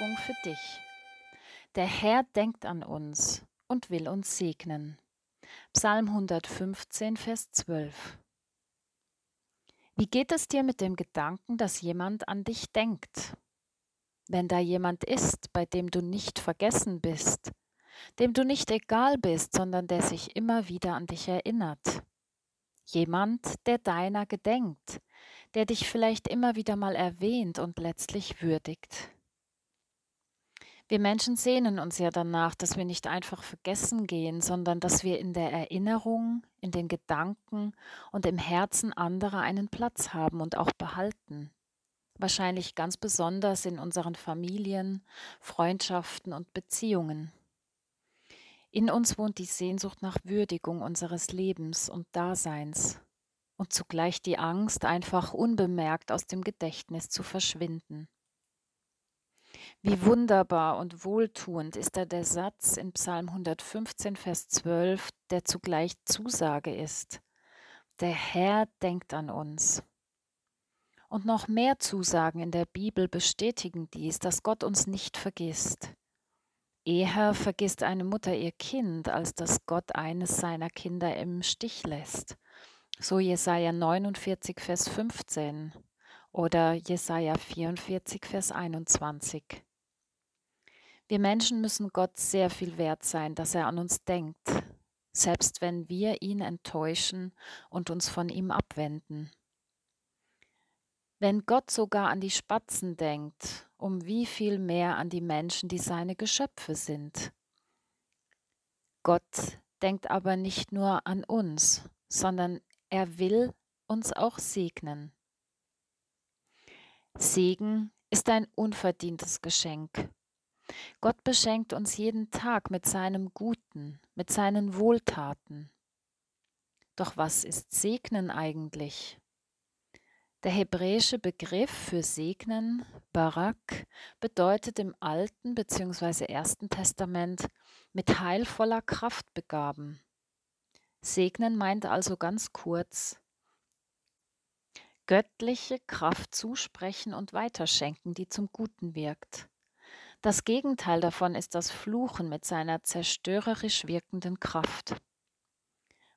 Ermutigung für dich. Der Herr denkt an uns und will uns segnen. Psalm 115, Vers 12. Wie geht es dir mit dem Gedanken, dass jemand an dich denkt? Wenn da jemand ist, bei dem du nicht vergessen bist, dem du nicht egal bist, sondern der sich immer wieder an dich erinnert. Jemand, der deiner gedenkt, der dich vielleicht immer wieder mal erwähnt und letztlich würdigt. Wir Menschen sehnen uns ja danach, dass wir nicht einfach vergessen gehen, sondern dass wir in der Erinnerung, in den Gedanken und im Herzen anderer einen Platz haben und auch behalten. Wahrscheinlich ganz besonders in unseren Familien, Freundschaften und Beziehungen. In uns wohnt die Sehnsucht nach Würdigung unseres Lebens und Daseins und zugleich die Angst, einfach unbemerkt aus dem Gedächtnis zu verschwinden. Wie wunderbar und wohltuend ist da der Satz in Psalm 115, Vers 12, der zugleich Zusage ist. Der Herr denkt an uns. Und noch mehr Zusagen in der Bibel bestätigen dies, dass Gott uns nicht vergisst. Eher vergisst eine Mutter ihr Kind, als dass Gott eines seiner Kinder im Stich lässt. So Jesaja 49, Vers 15 oder Jesaja 44, Vers 21. Wir Menschen müssen Gott sehr viel wert sein, dass er an uns denkt, selbst wenn wir ihn enttäuschen und uns von ihm abwenden. Wenn Gott sogar an die Spatzen denkt, um wie viel mehr an die Menschen, die seine Geschöpfe sind. Gott denkt aber nicht nur an uns, sondern er will uns auch segnen. Segen ist ein unverdientes Geschenk. Gott beschenkt uns jeden Tag mit seinem Guten, mit seinen Wohltaten. Doch was ist Segnen eigentlich? Der hebräische Begriff für Segnen, Barak, bedeutet im Alten bzw. Ersten Testament mit heilvoller Kraft begaben. Segnen meint also ganz kurz göttliche Kraft zusprechen und weiterschenken, die zum Guten wirkt. Das Gegenteil davon ist das Fluchen mit seiner zerstörerisch wirkenden Kraft.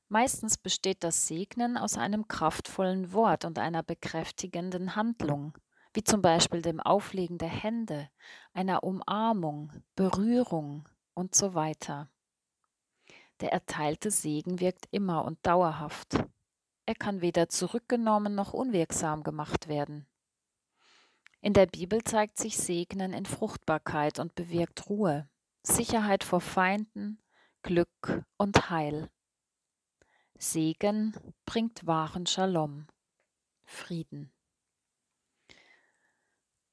Meistens besteht das Segnen aus einem kraftvollen Wort und einer bekräftigenden Handlung, wie zum Beispiel dem Auflegen der Hände, einer Umarmung, Berührung und so weiter. Der erteilte Segen wirkt immer und dauerhaft. Er kann weder zurückgenommen noch unwirksam gemacht werden. In der Bibel zeigt sich Segnen in Fruchtbarkeit und bewirkt Ruhe, Sicherheit vor Feinden, Glück und Heil. Segen bringt wahren Shalom, Frieden.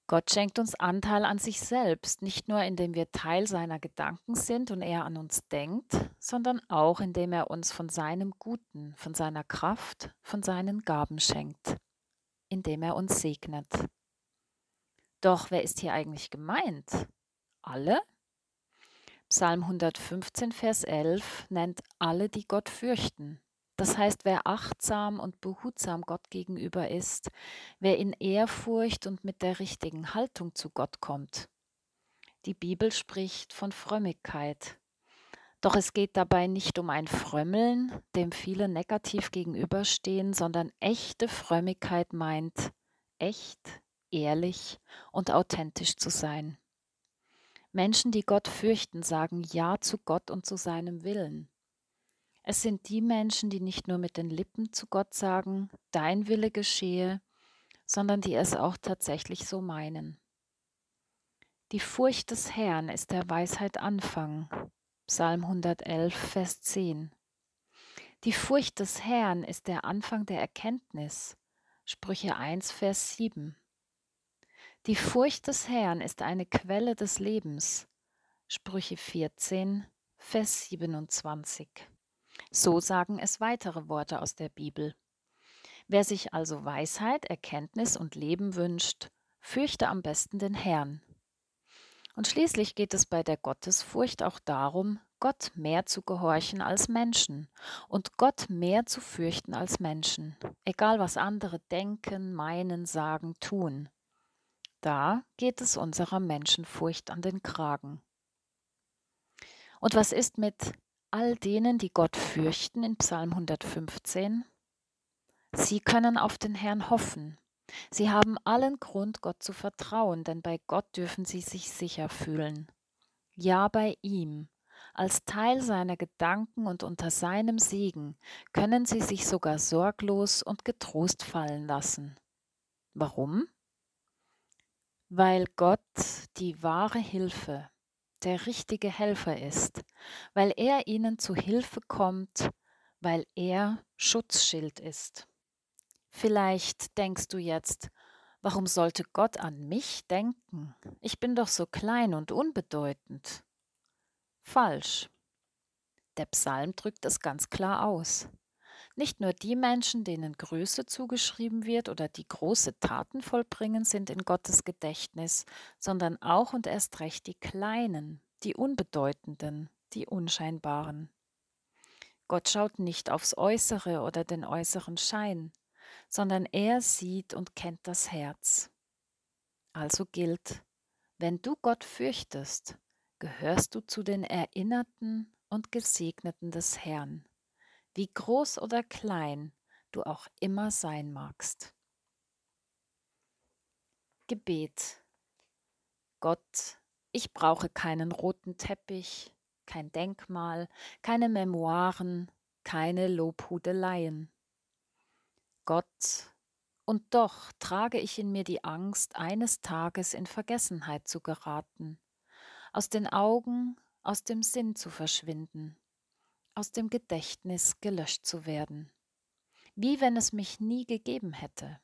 Gott schenkt uns Anteil an sich selbst, nicht nur indem wir Teil seiner Gedanken sind und er an uns denkt, sondern auch indem er uns von seinem Guten, von seiner Kraft, von seinen Gaben schenkt, indem er uns segnet. Doch wer ist hier eigentlich gemeint? Alle? Psalm 115, Vers 11 nennt alle, die Gott fürchten. Das heißt, wer achtsam und behutsam Gott gegenüber ist, wer in Ehrfurcht und mit der richtigen Haltung zu Gott kommt. Die Bibel spricht von Frömmigkeit. Doch es geht dabei nicht um ein Frömmeln, dem viele negativ gegenüberstehen, sondern echte Frömmigkeit meint echt, ehrlich und authentisch zu sein. Menschen, die Gott fürchten, sagen Ja zu Gott und zu seinem Willen. Es sind die Menschen, die nicht nur mit den Lippen zu Gott sagen, dein Wille geschehe, sondern die es auch tatsächlich so meinen. Die Furcht des Herrn ist der Weisheit Anfang. Psalm 111, Vers 10. Die Furcht des Herrn ist der Anfang der Erkenntnis. Sprüche 1, Vers 7. Die Furcht des Herrn ist eine Quelle des Lebens. Sprüche 14, Vers 27. So sagen es weitere Worte aus der Bibel. Wer sich also Weisheit, Erkenntnis und Leben wünscht, fürchte am besten den Herrn. Und schließlich geht es bei der Gottesfurcht auch darum, Gott mehr zu gehorchen als Menschen und Gott mehr zu fürchten als Menschen, egal was andere denken, meinen, sagen, tun. Da geht es unserer Menschenfurcht an den Kragen. Und was ist mit all denen, die Gott fürchten in Psalm 115? Sie können auf den Herrn hoffen. Sie haben allen Grund, Gott zu vertrauen, denn bei Gott dürfen sie sich sicher fühlen. Ja, bei ihm, als Teil seiner Gedanken und unter seinem Segen, können sie sich sogar sorglos und getrost fallen lassen. Warum? Weil Gott die wahre Hilfe, der richtige Helfer ist, weil er ihnen zu Hilfe kommt, weil er Schutzschild ist. Vielleicht denkst du jetzt, warum sollte Gott an mich denken? Ich bin doch so klein und unbedeutend. Falsch. Der Psalm drückt es ganz klar aus. Nicht nur die Menschen, denen Größe zugeschrieben wird oder die große Taten vollbringen, sind in Gottes Gedächtnis, sondern auch und erst recht die Kleinen, die Unbedeutenden, die Unscheinbaren. Gott schaut nicht aufs Äußere oder den äußeren Schein, sondern er sieht und kennt das Herz. Also gilt, wenn du Gott fürchtest, gehörst du zu den Erinnerten und Gesegneten des Herrn, wie groß oder klein du auch immer sein magst. Gebet Gott, ich brauche keinen roten Teppich, kein Denkmal, keine Memoiren, keine Lobhudeleien. Gott, und doch trage ich in mir die Angst, eines Tages in Vergessenheit zu geraten, aus den Augen, aus dem Sinn zu verschwinden, aus dem Gedächtnis gelöscht zu werden, wie wenn es mich nie gegeben hätte.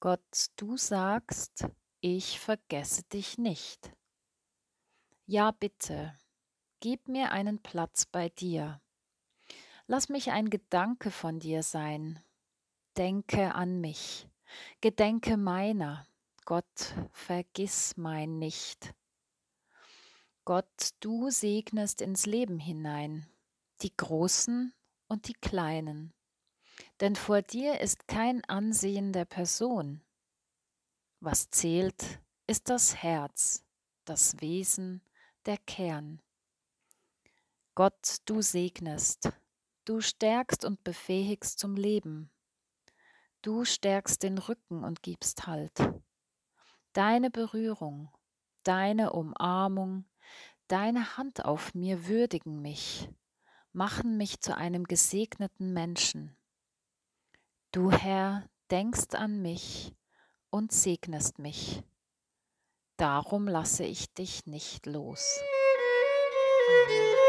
Gott, du sagst, ich vergesse dich nicht. Ja, bitte, gib mir einen Platz bei dir Lass mich ein Gedanke von dir sein. Denke an mich. Gedenke meiner. Gott, vergiss mein nicht. Gott, du segnest ins Leben hinein, die Großen und die Kleinen. Denn vor dir ist kein Ansehen der Person. Was zählt, ist das Herz, das Wesen, der Kern. Gott, du segnest, Du stärkst und befähigst zum Leben. Du stärkst den Rücken und gibst Halt. Deine Berührung, deine Umarmung, deine Hand auf mir würdigen mich, machen mich zu einem gesegneten Menschen. Du Herr denkst an mich und segnest mich. Darum lasse ich dich nicht los. Amen.